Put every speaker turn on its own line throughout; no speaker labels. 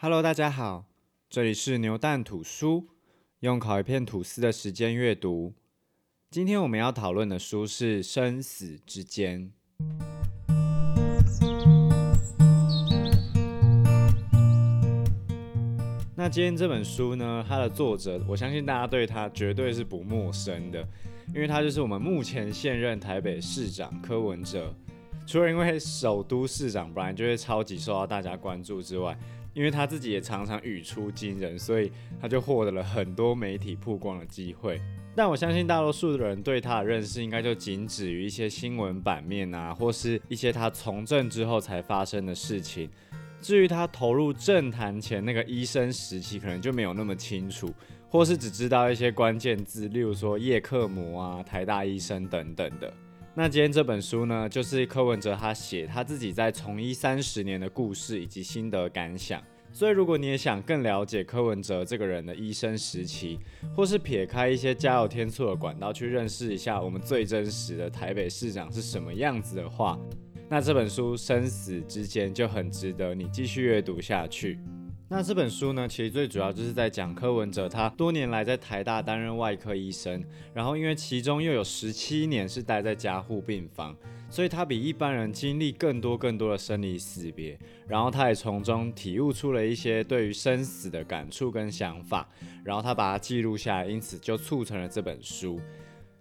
Hello，大家好，这里是牛蛋吐书，用烤一片吐司的时间阅读。今天我们要讨论的书是《生死之间》。那今天这本书呢，它的作者，我相信大家对他绝对是不陌生的，因为他就是我们目前现任台北市长柯文哲。除了因为首都市长本来就会超级受到大家关注之外，因为他自己也常常语出惊人，所以他就获得了很多媒体曝光的机会。但我相信大多数的人对他的认识，应该就仅止于一些新闻版面啊，或是一些他从政之后才发生的事情。至于他投入政坛前那个医生时期，可能就没有那么清楚，或是只知道一些关键字，例如说叶克膜啊、台大医生等等的。那今天这本书呢，就是柯文哲他写他自己在从医三十年的故事以及心得感想。所以如果你也想更了解柯文哲这个人的医生时期，或是撇开一些加油添醋的管道去认识一下我们最真实的台北市长是什么样子的话，那这本书生死之间就很值得你继续阅读下去。那这本书呢，其实最主要就是在讲柯文哲他多年来在台大担任外科医生，然后因为其中又有十七年是待在加护病房，所以他比一般人经历更多更多的生离死别，然后他也从中体悟出了一些对于生死的感触跟想法，然后他把它记录下来，因此就促成了这本书。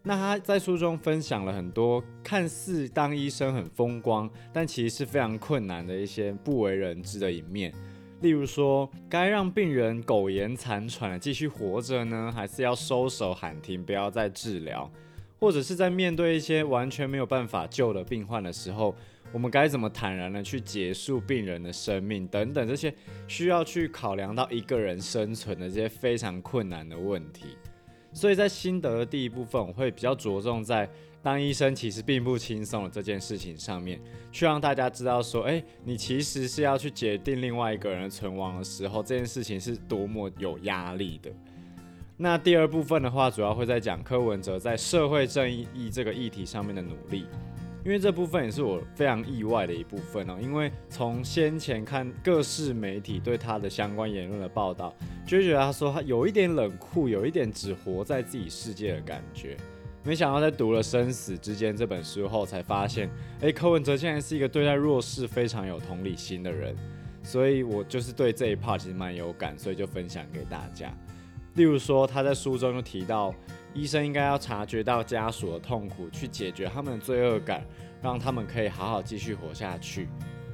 那他在书中分享了很多看似当医生很风光，但其实是非常困难的一些不为人知的一面。例如说，该让病人苟延残喘继续活着呢，还是要收手喊停，不要再治疗？或者是在面对一些完全没有办法救的病患的时候，我们该怎么坦然的去结束病人的生命？等等这些需要去考量到一个人生存的这些非常困难的问题。所以在心得的第一部分，我会比较着重在。当医生其实并不轻松的这件事情上面，去让大家知道说，哎，你其实是要去决定另外一个人存亡的时候，这件事情是多么有压力的。那第二部分的话，主要会在讲柯文哲在社会正义这个议题上面的努力，因为这部分也是我非常意外的一部分哦。因为从先前看各式媒体对他的相关言论的报道，就觉得他说他有一点冷酷，有一点只活在自己世界的感觉。没想到在读了《生死之间》这本书后，才发现，哎，柯文哲竟然是一个对待弱势非常有同理心的人，所以我就是对这一 part 其实蛮有感，所以就分享给大家。例如说，他在书中就提到，医生应该要察觉到家属的痛苦，去解决他们的罪恶感，让他们可以好好继续活下去，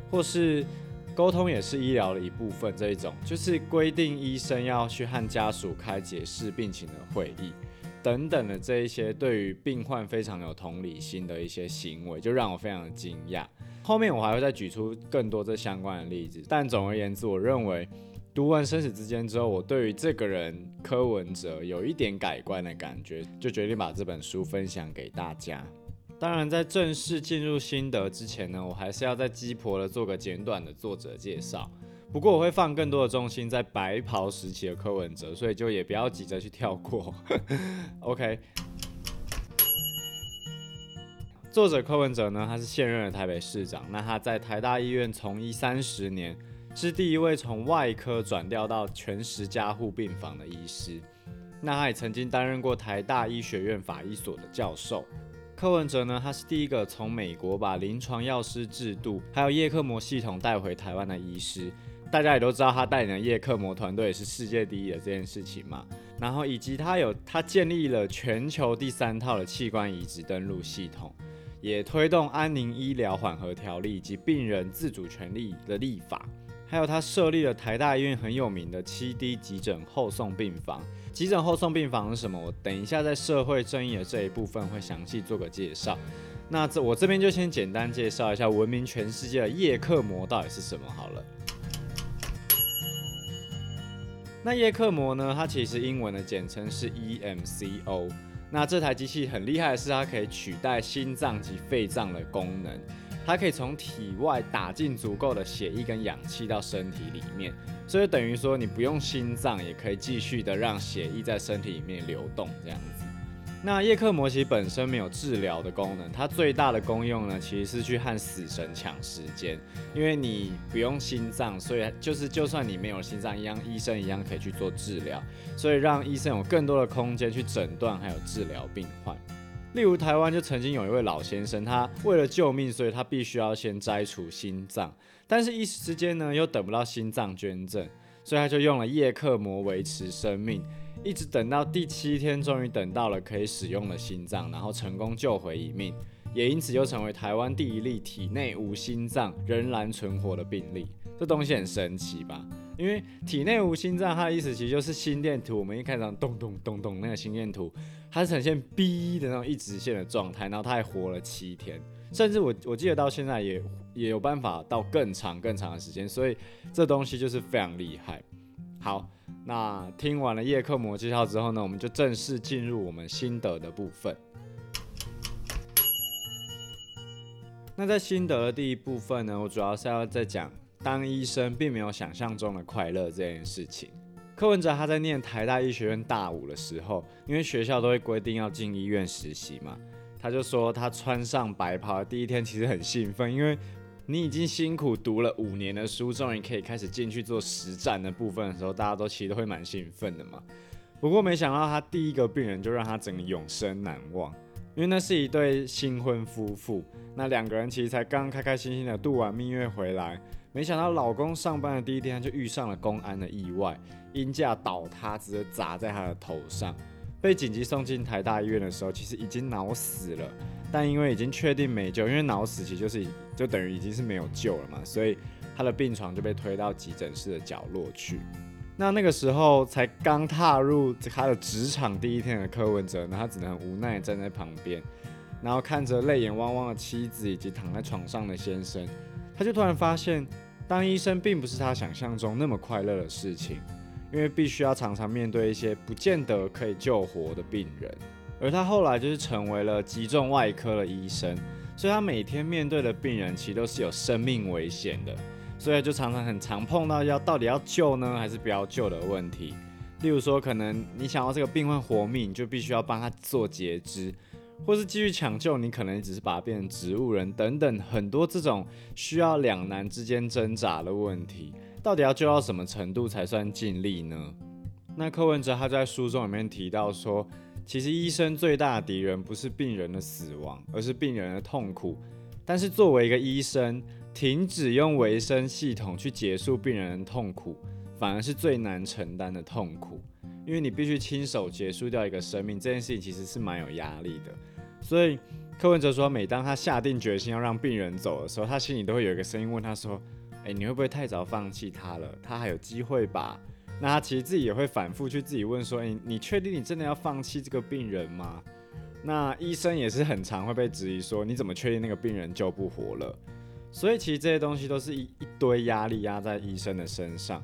或是沟通也是医疗的一部分。这一种就是规定医生要去和家属开解释病情的会议。等等的这一些对于病患非常有同理心的一些行为，就让我非常的惊讶。后面我还会再举出更多这相关的例子。但总而言之，我认为读完《生死之间》之后，我对于这个人柯文哲有一点改观的感觉，就决定把这本书分享给大家。当然，在正式进入心得之前呢，我还是要在鸡婆的做个简短的作者介绍。不过我会放更多的重心在白袍时期的柯文哲，所以就也不要急着去跳过。OK，作者柯文哲呢，他是现任的台北市长，那他在台大医院从医三十年，是第一位从外科转调到全时加护病房的医师。那他也曾经担任过台大医学院法医所的教授。柯文哲呢，他是第一个从美国把临床药师制度还有叶克膜系统带回台湾的医师。大家也都知道，他带领的叶克膜团队是世界第一的这件事情嘛。然后以及他有他建立了全球第三套的器官移植登录系统，也推动安宁医疗缓和条例以及病人自主权利的立法。还有他设立了台大医院很有名的七 D 急诊后送病房。急诊后送病房是什么？我等一下在社会正义的这一部分会详细做个介绍。那这我这边就先简单介绍一下闻名全世界的叶克膜到底是什么好了。那叶克膜呢？它其实英文的简称是 EMCO。那这台机器很厉害的是，它可以取代心脏及肺脏的功能，它可以从体外打进足够的血液跟氧气到身体里面，所以等于说你不用心脏也可以继续的让血液在身体里面流动这样子。那叶克膜其实本身没有治疗的功能，它最大的功用呢，其实是去和死神抢时间。因为你不用心脏，所以就是就算你没有心脏一样，医生一样可以去做治疗，所以让医生有更多的空间去诊断还有治疗病患。例如台湾就曾经有一位老先生，他为了救命，所以他必须要先摘除心脏，但是一时之间呢又等不到心脏捐赠，所以他就用了叶克膜维持生命。一直等到第七天，终于等到了可以使用的心脏，然后成功救回一命，也因此就成为台湾第一例体内无心脏仍然存活的病例。这东西很神奇吧？因为体内无心脏，它的意思其实就是心电图。我们一开始咚咚咚咚那个心电图，它是呈现 B 的那种一直线的状态，然后它还活了七天，甚至我我记得到现在也也有办法到更长更长的时间，所以这东西就是非常厉害。好。那听完了叶克膜介绍之后呢，我们就正式进入我们心得的部分。那在心得的第一部分呢，我主要是要在讲当医生并没有想象中的快乐这件事情。柯文哲他在念台大医学院大五的时候，因为学校都会规定要进医院实习嘛，他就说他穿上白袍第一天其实很兴奋，因为。你已经辛苦读了五年的书，终于可以开始进去做实战的部分的时候，大家都其实都会蛮兴奋的嘛。不过没想到他第一个病人就让他整个永生难忘，因为那是一对新婚夫妇，那两个人其实才刚开开心心的度完蜜月回来，没想到老公上班的第一天就遇上了公安的意外，因架倒塌直接砸在他的头上，被紧急送进台大医院的时候，其实已经脑死了。但因为已经确定没救，因为脑死其实就是就等于已经是没有救了嘛，所以他的病床就被推到急诊室的角落去。那那个时候才刚踏入他的职场第一天的柯文哲，那他只能无奈站在旁边，然后看着泪眼汪汪的妻子以及躺在床上的先生，他就突然发现，当医生并不是他想象中那么快乐的事情，因为必须要常常面对一些不见得可以救活的病人。而他后来就是成为了急重外科的医生，所以他每天面对的病人其实都是有生命危险的，所以就常常很常碰到要到底要救呢还是不要救的问题。例如说，可能你想要这个病患活命，你就必须要帮他做截肢，或是继续抢救，你可能只是把他变成植物人等等，很多这种需要两难之间挣扎的问题，到底要救到什么程度才算尽力呢？那柯文哲他在书中里面提到说。其实医生最大的敌人不是病人的死亡，而是病人的痛苦。但是作为一个医生，停止用维生系统去结束病人的痛苦，反而是最难承担的痛苦。因为你必须亲手结束掉一个生命，这件事情其实是蛮有压力的。所以柯文哲说，每当他下定决心要让病人走的时候，他心里都会有一个声音问他说：“诶，你会不会太早放弃他了？他还有机会吧？”那他其实自己也会反复去自己问说：“诶，你确定你真的要放弃这个病人吗？”那医生也是很常会被质疑说：“你怎么确定那个病人救不活了？”所以其实这些东西都是一一堆压力压在医生的身上。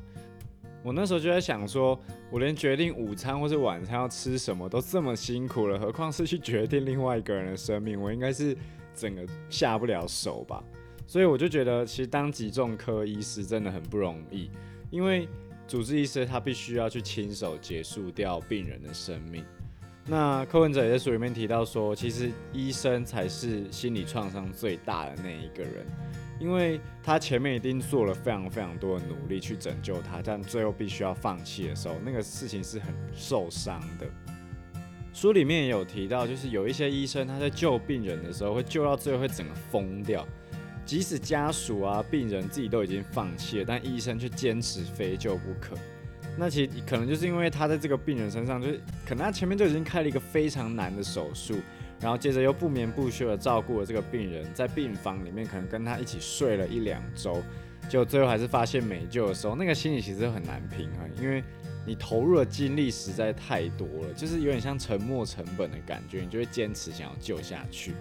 我那时候就在想说，我连决定午餐或是晚餐要吃什么都这么辛苦了，何况是去决定另外一个人的生命，我应该是整个下不了手吧。所以我就觉得，其实当急重科医师真的很不容易，因为。主治医师他必须要去亲手结束掉病人的生命。那柯文哲也在书里面提到说，其实医生才是心理创伤最大的那一个人，因为他前面一定做了非常非常多的努力去拯救他，但最后必须要放弃的时候，那个事情是很受伤的。书里面也有提到，就是有一些医生他在救病人的时候，会救到最后会整个疯掉。即使家属啊、病人自己都已经放弃了，但医生却坚持非救不可。那其实可能就是因为他在这个病人身上，就是可能他前面就已经开了一个非常难的手术，然后接着又不眠不休的照顾了这个病人，在病房里面可能跟他一起睡了一两周，就最后还是发现没救的时候，那个心理其实很难平衡，因为你投入的精力实在太多了，就是有点像沉没成本的感觉，你就会坚持想要救下去。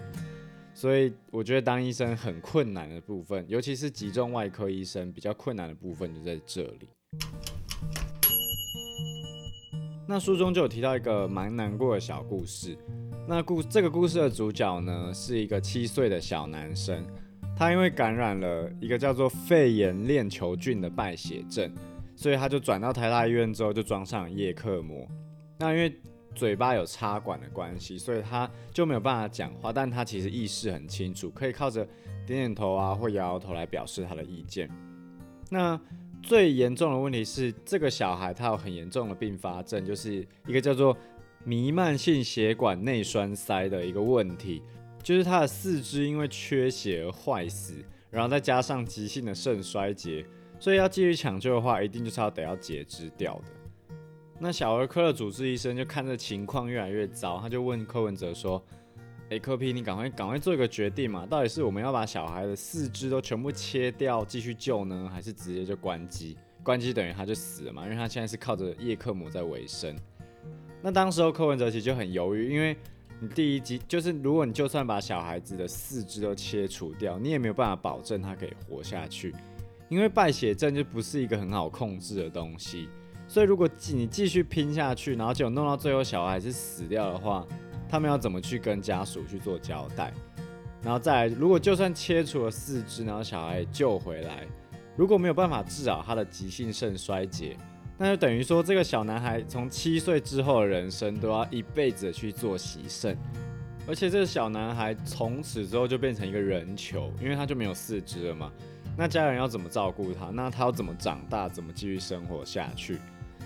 所以我觉得当医生很困难的部分，尤其是集中外科医生比较困难的部分就在这里。那书中就有提到一个蛮难过的小故事。那故这个故事的主角呢，是一个七岁的小男生，他因为感染了一个叫做肺炎链球菌的败血症，所以他就转到台大医院之后就装上叶克膜。那因为嘴巴有插管的关系，所以他就没有办法讲话，但他其实意识很清楚，可以靠着点点头啊或摇摇头来表示他的意见。那最严重的问题是，这个小孩他有很严重的并发症，就是一个叫做弥漫性血管内栓塞的一个问题，就是他的四肢因为缺血而坏死，然后再加上急性的肾衰竭。所以要继续抢救的话，一定就是要得要截肢掉的。那小儿科的主治医生就看这情况越来越糟，他就问柯文哲说：“哎，柯 P，你赶快赶快做一个决定嘛，到底是我们要把小孩的四肢都全部切掉继续救呢，还是直接就关机？关机等于他就死了嘛，因为他现在是靠着叶克膜在维生。那当时候柯文哲其实就很犹豫，因为你第一集就是如果你就算把小孩子的四肢都切除掉，你也没有办法保证他可以活下去。”因为败血症就不是一个很好控制的东西，所以如果你继续拼下去，然后结果弄到最后小孩是死掉的话，他们要怎么去跟家属去做交代？然后再来，如果就算切除了四肢，然后小孩救回来，如果没有办法治好他的急性肾衰竭，那就等于说这个小男孩从七岁之后的人生都要一辈子去做洗肾，而且这个小男孩从此之后就变成一个人球，因为他就没有四肢了嘛。那家人要怎么照顾他？那他要怎么长大？怎么继续生活下去？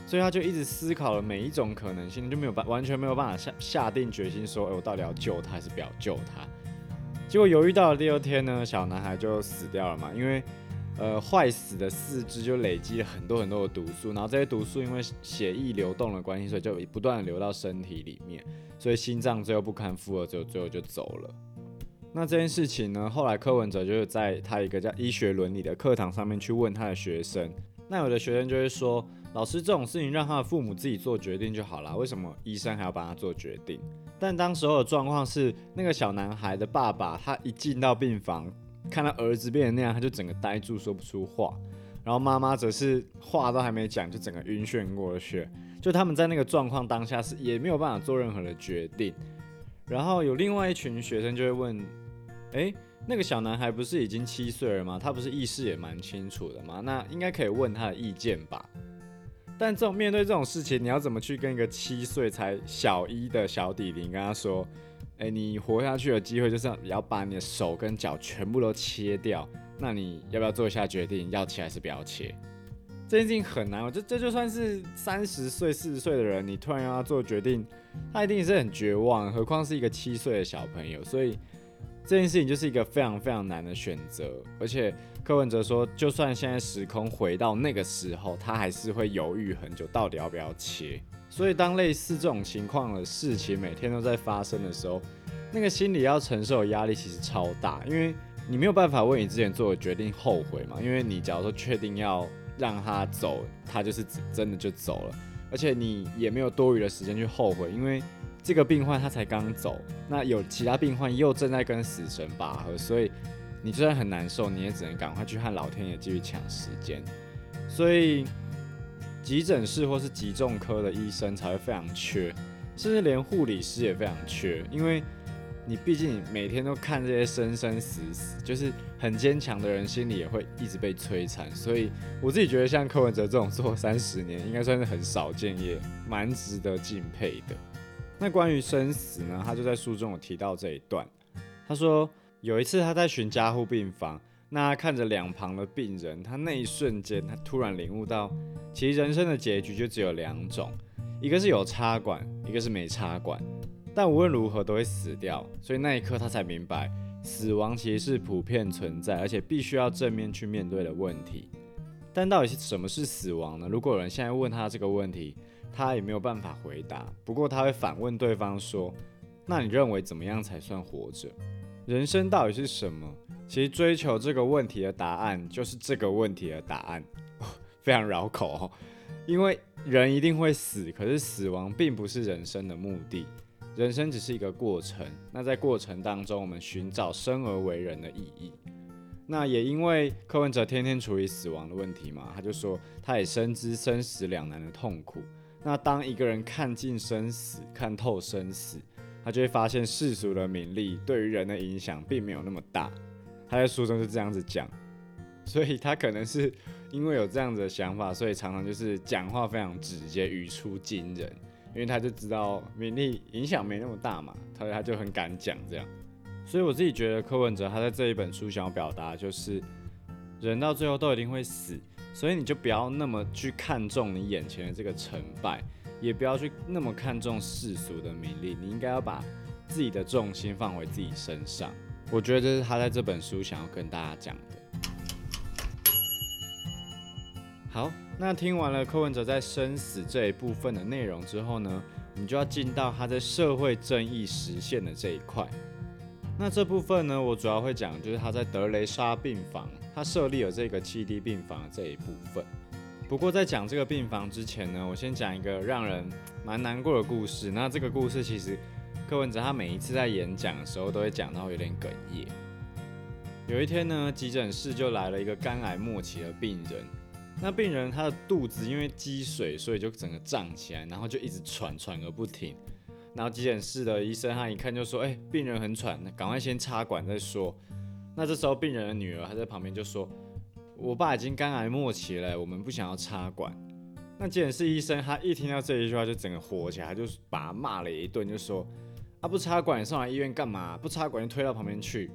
所以他就一直思考了每一种可能性，就没有办完全没有办法下下定决心说，哎，我到底要救他还是不要救他？结果犹豫到了第二天呢，小男孩就死掉了嘛，因为呃坏死的四肢就累积了很多很多的毒素，然后这些毒素因为血液流动的关系，所以就不断的流到身体里面，所以心脏最后不堪负荷，最后最后就走了。那这件事情呢？后来柯文哲就是在他一个叫医学伦理的课堂上面去问他的学生。那有的学生就会说：“老师，这种事情让他的父母自己做决定就好了，为什么医生还要帮他做决定？”但当时候的状况是，那个小男孩的爸爸他一进到病房，看到儿子变成那样，他就整个呆住，说不出话。然后妈妈则是话都还没讲，就整个晕眩过去。就他们在那个状况当下是也没有办法做任何的决定。然后有另外一群学生就会问。哎，那个小男孩不是已经七岁了吗？他不是意识也蛮清楚的吗？那应该可以问他的意见吧。但这种面对这种事情，你要怎么去跟一个七岁才小一的小弟弟跟他说：“哎，你活下去的机会就是要把你的手跟脚全部都切掉。”那你要不要做一下决定，要切还是不要切？这件事情很难。我这这就算是三十岁、四十岁的人，你突然要他做决定，他一定是很绝望。何况是一个七岁的小朋友，所以。这件事情就是一个非常非常难的选择，而且柯文哲说，就算现在时空回到那个时候，他还是会犹豫很久，到底要不要切。所以当类似这种情况的事情每天都在发生的时候，那个心理要承受的压力其实超大，因为你没有办法为你之前做的决定后悔嘛，因为你假如说确定要让他走，他就是真的就走了，而且你也没有多余的时间去后悔，因为。这个病患他才刚走，那有其他病患又正在跟死神拔河，所以你虽然很难受，你也只能赶快去和老天爷继续抢时间。所以急诊室或是急重科的医生才会非常缺，甚至连护理师也非常缺，因为你毕竟每天都看这些生生死死，就是很坚强的人心里也会一直被摧残。所以我自己觉得像柯文哲这种做三十年，应该算是很少见，也蛮值得敬佩的。那关于生死呢？他就在书中有提到这一段。他说有一次他在巡加护病房，那看着两旁的病人，他那一瞬间，他突然领悟到，其实人生的结局就只有两种，一个是有插管，一个是没插管。但无论如何都会死掉，所以那一刻他才明白，死亡其实是普遍存在，而且必须要正面去面对的问题。但到底是什么是死亡呢？如果有人现在问他这个问题，他也没有办法回答，不过他会反问对方说：“那你认为怎么样才算活着？人生到底是什么？”其实追求这个问题的答案就是这个问题的答案，非常绕口哦。因为人一定会死，可是死亡并不是人生的目的，人生只是一个过程。那在过程当中，我们寻找生而为人的意义。那也因为柯文哲天天处理死亡的问题嘛，他就说他也深知生死两难的痛苦。那当一个人看尽生死、看透生死，他就会发现世俗的名利对于人的影响并没有那么大。他在书中是这样子讲，所以他可能是因为有这样子的想法，所以常常就是讲话非常直接，语出惊人。因为他就知道名利影响没那么大嘛，他他就很敢讲这样。所以我自己觉得柯文哲他在这一本书想要表达就是，人到最后都一定会死，所以你就不要那么去看重你眼前的这个成败，也不要去那么看重世俗的名利，你应该要把自己的重心放回自己身上。我觉得这是他在这本书想要跟大家讲的。好，那听完了柯文哲在生死这一部分的内容之后呢，我们就要进到他在社会正义实现的这一块。那这部分呢，我主要会讲就是他在德雷莎病房，他设立了这个七 D 病房这一部分。不过在讲这个病房之前呢，我先讲一个让人蛮难过的故事。那这个故事其实柯文哲他每一次在演讲的时候都会讲到有点哽咽。有一天呢，急诊室就来了一个肝癌末期的病人。那病人他的肚子因为积水，所以就整个胀起来，然后就一直喘，喘个不停。然后急诊室的医生他一看就说：“哎，病人很喘，赶快先插管再说。”那这时候病人的女儿还在旁边就说：“我爸已经肝癌末期了，我们不想要插管。”那急诊室医生他一听到这一句话就整个火起来，就把他骂了一顿，就说：“啊，不插管送来医院干嘛？不插管就推到旁边去。”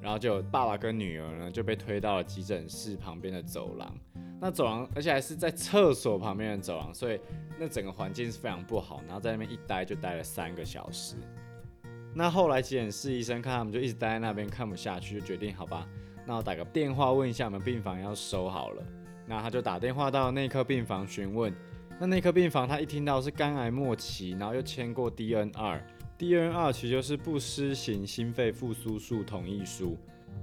然后就爸爸跟女儿呢就被推到了急诊室旁边的走廊。那走廊，而且还是在厕所旁边的走廊，所以那整个环境是非常不好。然后在那边一待就待了三个小时。那后来急诊室医生看他们就一直待在那边看不下去，就决定好吧，那我打个电话问一下我们病房要收好了。那他就打电话到内科病房询问。那内科病房他一听到是肝癌末期，然后又签过 DNR，DNR 其实就是不施行心肺复苏术同意书。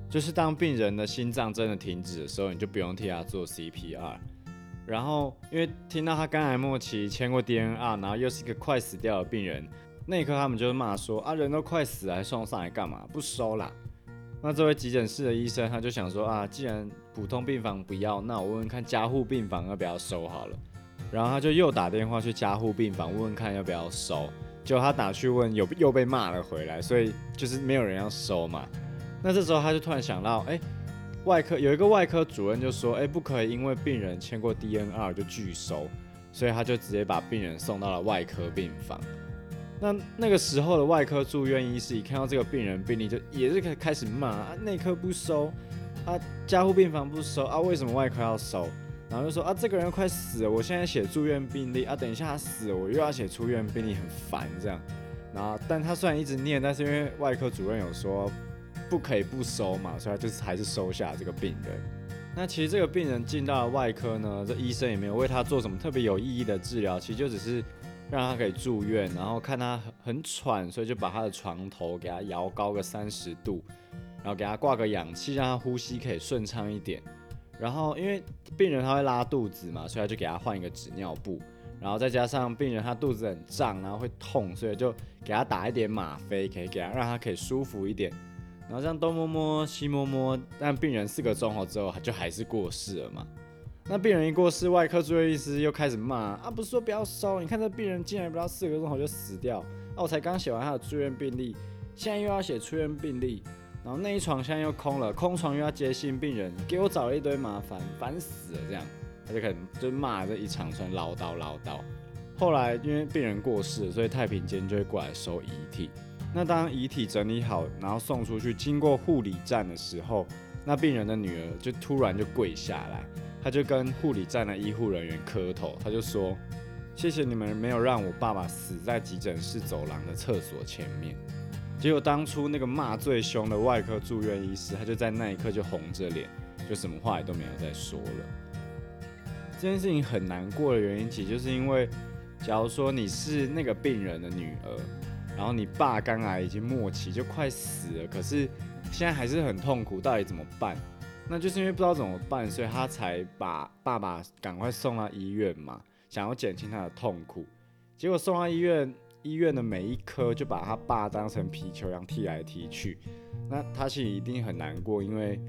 就是当病人的心脏真的停止的时候，你就不用替他做 CPR。然后，因为听到他肝癌末期签过 DNR，然后又是一个快死掉的病人，那一刻他们就骂说：啊，人都快死了，还送上来干嘛？不收啦。那这位急诊室的医生他就想说：啊，既然普通病房不要，那我问问看加护病房要不要收好了。然后他就又打电话去加护病房问问看要不要收。结果他打去问，有又被骂了回来，所以就是没有人要收嘛。那这时候他就突然想到，哎，外科有一个外科主任就说，哎，不可以因为病人签过 DNR 就拒收，所以他就直接把病人送到了外科病房。那那个时候的外科住院医师一看到这个病人病例，就也是开开始骂啊，内科不收，啊，加护病房不收啊，为什么外科要收？然后就说啊，这个人快死了，我现在写住院病历啊，等一下他死了，我又要写出院病历，很烦这样。然后，但他虽然一直念，但是因为外科主任有说。不可以不收嘛，所以就是还是收下这个病人。那其实这个病人进到了外科呢，这医生也没有为他做什么特别有意义的治疗，其实就只是让他可以住院，然后看他很很喘，所以就把他的床头给他摇高个三十度，然后给他挂个氧气，让他呼吸可以顺畅一点。然后因为病人他会拉肚子嘛，所以他就给他换一个纸尿布，然后再加上病人他肚子很胀，然后会痛，所以就给他打一点吗啡，可以给他让他可以舒服一点。然后这样东摸摸西摸摸，但病人四个钟头之后就还是过世了嘛。那病人一过世，外科住院医师又开始骂啊，不是说不要收？你看这病人进来不到四个钟头就死掉，啊，我才刚写完他的住院病历，现在又要写出院病历，然后那一床现在又空了，空床又要接新病人，给我找了一堆麻烦，烦死了！这样他就开始就骂这一长串唠叨唠叨。后来因为病人过世，所以太平间就会过来收遗体。那当遗体整理好，然后送出去，经过护理站的时候，那病人的女儿就突然就跪下来，她就跟护理站的医护人员磕头，她就说：“谢谢你们没有让我爸爸死在急诊室走廊的厕所前面。”结果当初那个骂最凶的外科住院医师，他就在那一刻就红着脸，就什么话也都没有再说了。这件事情很难过的原因，其实就是因为，假如说你是那个病人的女儿。然后你爸肝癌已经末期，就快死了，可是现在还是很痛苦，到底怎么办？那就是因为不知道怎么办，所以他才把爸爸赶快送到医院嘛，想要减轻他的痛苦。结果送到医院，医院的每一科就把他爸当成皮球一样踢来踢去。那他其实一定很难过，因为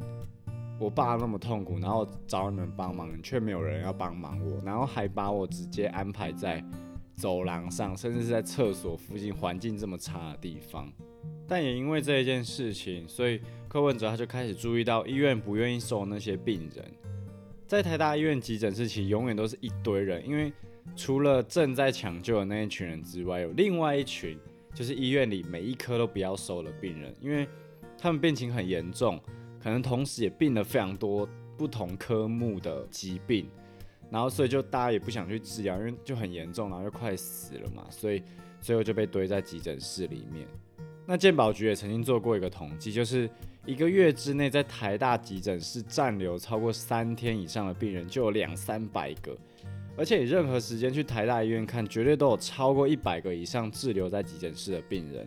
我爸那么痛苦，然后找你们帮忙，却没有人要帮忙我，然后还把我直接安排在。走廊上，甚至是在厕所附近，环境这么差的地方，但也因为这一件事情，所以柯文哲他就开始注意到医院不愿意收那些病人。在台大医院急诊室，其实永远都是一堆人，因为除了正在抢救的那一群人之外，有另外一群，就是医院里每一科都不要收的病人，因为他们病情很严重，可能同时也病了非常多不同科目的疾病，然后所以就大家也不想去治疗，因为就很严重，然后又快死了嘛，所以最后就被堆在急诊室里面。那健保局也曾经做过一个统计，就是一个月之内在台大急诊室暂留超过三天以上的病人就有两三百个，而且你任何时间去台大医院看，绝对都有超过一百个以上滞留在急诊室的病人。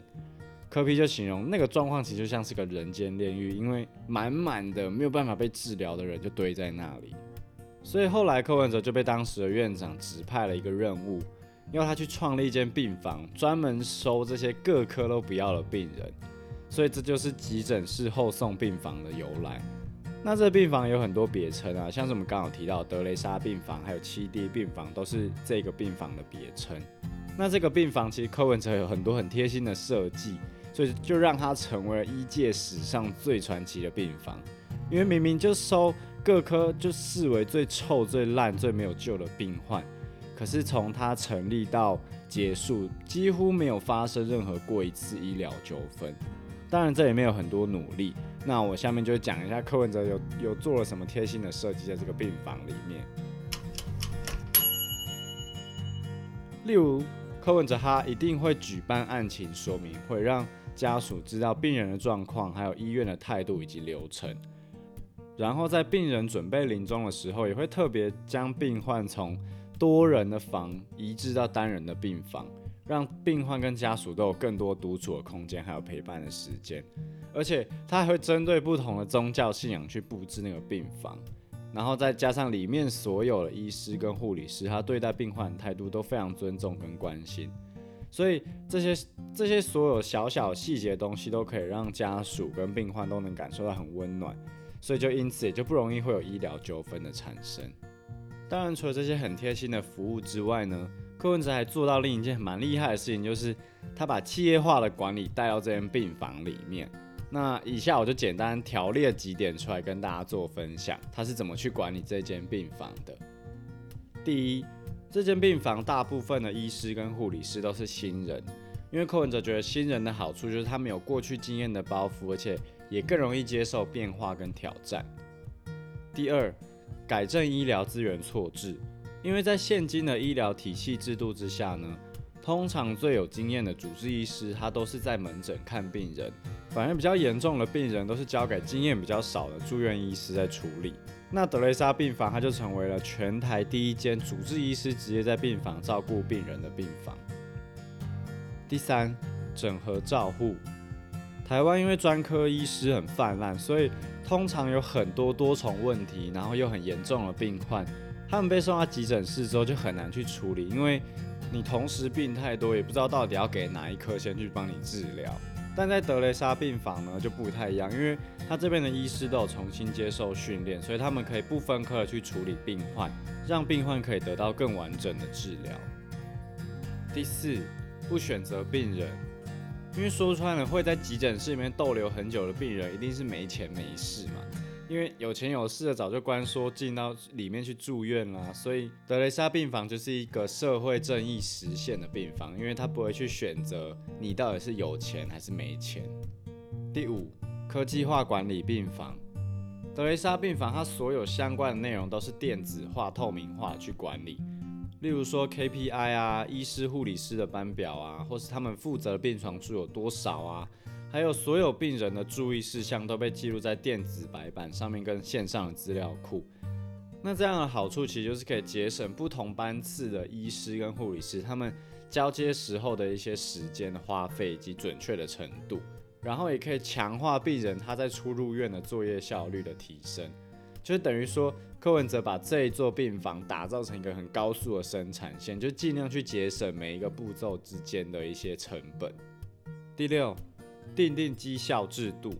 柯皮就形容那个状况其实就像是个人间炼狱，因为满满的没有办法被治疗的人就堆在那里。所以后来柯文哲就被当时的院长指派了一个任务。要他去创立一间病房，专门收这些各科都不要的病人，所以这就是急诊室后送病房的由来。那这病房有很多别称啊，像是我们刚好提到德雷莎病房，还有七 D 病房，都是这个病房的别称。那这个病房其实柯文哲有很多很贴心的设计，所以就让它成为了医界史上最传奇的病房。因为明明就收各科就视为最臭、最烂、最没有救的病患。可是从它成立到结束，几乎没有发生任何过一次医疗纠纷。当然，这里面有很多努力。那我下面就讲一下柯文哲有有做了什么贴心的设计在这个病房里面。例如，柯文哲他一定会举办案情说明会，让家属知道病人的状况，还有医院的态度以及流程。然后在病人准备临终的时候，也会特别将病患从多人的房移至到单人的病房，让病患跟家属都有更多独处的空间，还有陪伴的时间。而且他还会针对不同的宗教信仰去布置那个病房，然后再加上里面所有的医师跟护理师，他对待病患的态度都非常尊重跟关心。所以这些这些所有小小细节的东西，都可以让家属跟病患都能感受到很温暖。所以就因此也就不容易会有医疗纠纷的产生。当然，除了这些很贴心的服务之外呢，柯文哲还做到另一件蛮厉害的事情，就是他把企业化的管理带到这间病房里面。那以下我就简单条列几点出来跟大家做分享，他是怎么去管理这间病房的。第一，这间病房大部分的医师跟护理师都是新人，因为柯文哲觉得新人的好处就是他们有过去经验的包袱，而且也更容易接受变化跟挑战。第二。改正医疗资源错置，因为在现今的医疗体系制度之下呢，通常最有经验的主治医师他都是在门诊看病人，反而比较严重的病人都是交给经验比较少的住院医师在处理。那德雷莎病房它就成为了全台第一间主治医师直接在病房照顾病人的病房。第三，整合照护，台湾因为专科医师很泛滥，所以。通常有很多多重问题，然后又很严重的病患，他们被送到急诊室之后就很难去处理，因为你同时病太多，也不知道到底要给哪一科先去帮你治疗。但在德雷莎病房呢就不太一样，因为他这边的医师都有重新接受训练，所以他们可以不分科的去处理病患，让病患可以得到更完整的治疗。第四，不选择病人。因为说穿了，会在急诊室里面逗留很久的病人，一定是没钱没势嘛。因为有钱有势的早就关说进到里面去住院啦，所以德雷莎病房就是一个社会正义实现的病房，因为他不会去选择你到底是有钱还是没钱。第五，科技化管理病房，德雷莎病房它所有相关的内容都是电子化、透明化去管理。例如说 KPI 啊，医师、护理师的班表啊，或是他们负责的病床数有多少啊，还有所有病人的注意事项都被记录在电子白板上面跟线上的资料库。那这样的好处其实就是可以节省不同班次的医师跟护理师他们交接时候的一些时间的花费以及准确的程度，然后也可以强化病人他在出入院的作业效率的提升。就是等于说，柯文哲把这一座病房打造成一个很高速的生产线，就尽量去节省每一个步骤之间的一些成本。第六，定定绩效制度。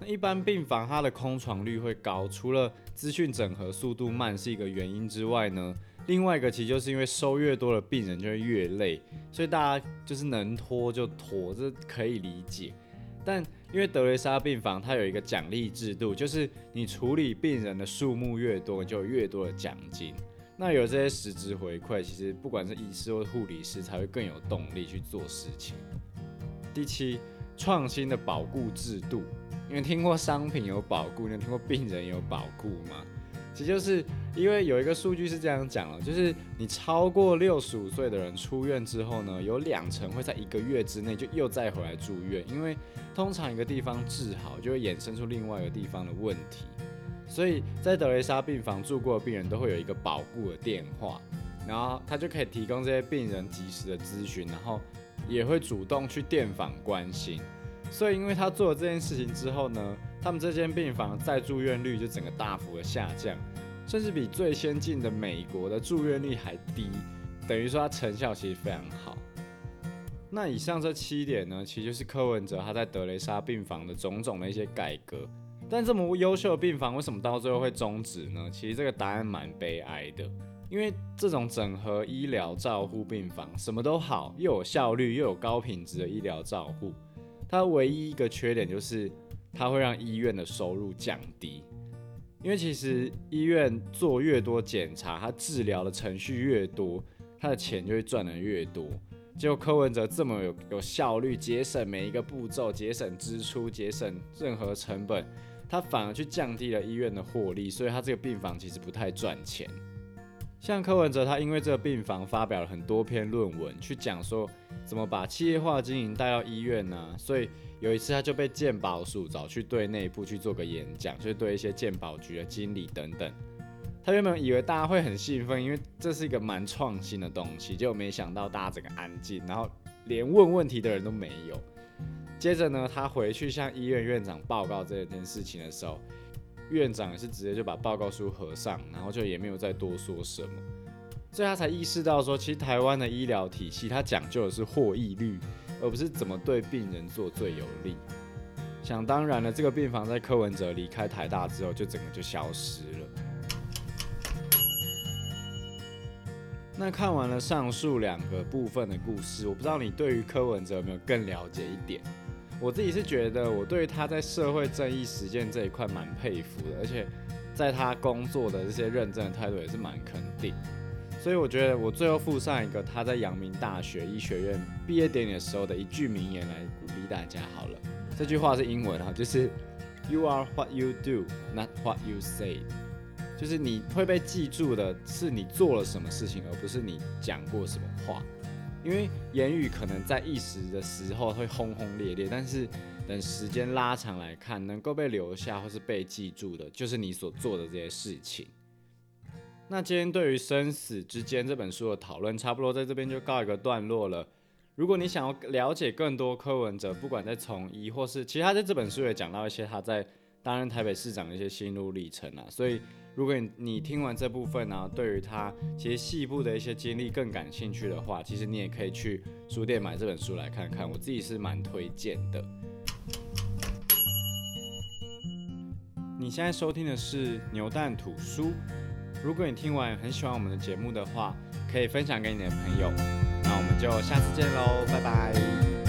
那一般病房它的空床率会高，除了资讯整合速度慢是一个原因之外呢，另外一个其实就是因为收越多的病人就会越累，所以大家就是能拖就拖，这可以理解。但因为德雷莎病房它有一个奖励制度，就是你处理病人的数目越多，就有越多的奖金。那有这些实质回馈，其实不管是医师或护理师，才会更有动力去做事情。第七，创新的保固制度，因为听过商品有保固，你有听过病人有保固吗？其实就是因为有一个数据是这样讲了，就是你超过六十五岁的人出院之后呢，有两成会在一个月之内就又再回来住院，因为通常一个地方治好，就会衍生出另外一个地方的问题。所以在德雷莎病房住过的病人都会有一个保固的电话，然后他就可以提供这些病人及时的咨询，然后也会主动去电访关心。所以因为他做了这件事情之后呢，他们这间病房再住院率就整个大幅的下降，甚至比最先进的美国的住院率还低，等于说它成效其实非常好。那以上这七点呢，其实就是柯文哲他在德雷莎病房的种种的一些改革。但这么优秀的病房，为什么到最后会终止呢？其实这个答案蛮悲哀的，因为这种整合医疗照护病房，什么都好，又有效率又有高品质的医疗照护，它唯一一个缺点就是它会让医院的收入降低。因为其实医院做越多检查，它治疗的程序越多，它的钱就会赚得越多。结果柯文哲这么有有效率，节省每一个步骤，节省支出，节省任何成本。他反而去降低了医院的获利，所以他这个病房其实不太赚钱。像柯文哲，他因为这个病房发表了很多篇论文，去讲说怎么把企业化经营带到医院呢？所以有一次他就被鉴宝署找去对内部去做个演讲，就是对一些鉴宝局的经理等等。他原本以为大家会很兴奋，因为这是一个蛮创新的东西，结果没想到大家整个安静，然后连问问题的人都没有。接着呢，他回去向医院院长报告这件事情的时候，院长也是直接就把报告书合上，然后就也没有再多说什么，所以他才意识到说，其实台湾的医疗体系它讲究的是获益率，而不是怎么对病人做最有利。想当然了，这个病房在柯文哲离开台大之后，就整个就消失了。那看完了上述两个部分的故事，我不知道你对于柯文哲有没有更了解一点？我自己是觉得，我对于他在社会正义实践这一块蛮佩服的，而且在他工作的这些认真的态度也是蛮肯定。所以我觉得，我最后附上一个他在阳明大学医学院毕业典礼的时候的一句名言来鼓励大家好了。这句话是英文哈，就是 “You are what you do, not what you say”，就是你会被记住的是你做了什么事情，而不是你讲过什么话。因为言语可能在一时的时候会轰轰烈烈，但是等时间拉长来看，能够被留下或是被记住的，就是你所做的这些事情。那今天对于生死之间这本书的讨论，差不多在这边就告一个段落了。如果你想要了解更多柯文哲，不管在从医或是，其实他在这本书也讲到一些他在担任台北市长的一些心路历程啊，所以。如果你你听完这部分呢，对于他其实细部的一些经历更感兴趣的话，其实你也可以去书店买这本书来看看。我自己是蛮推荐的。你现在收听的是牛蛋吐书。如果你听完很喜欢我们的节目的话，可以分享给你的朋友。那我们就下次见喽，拜拜。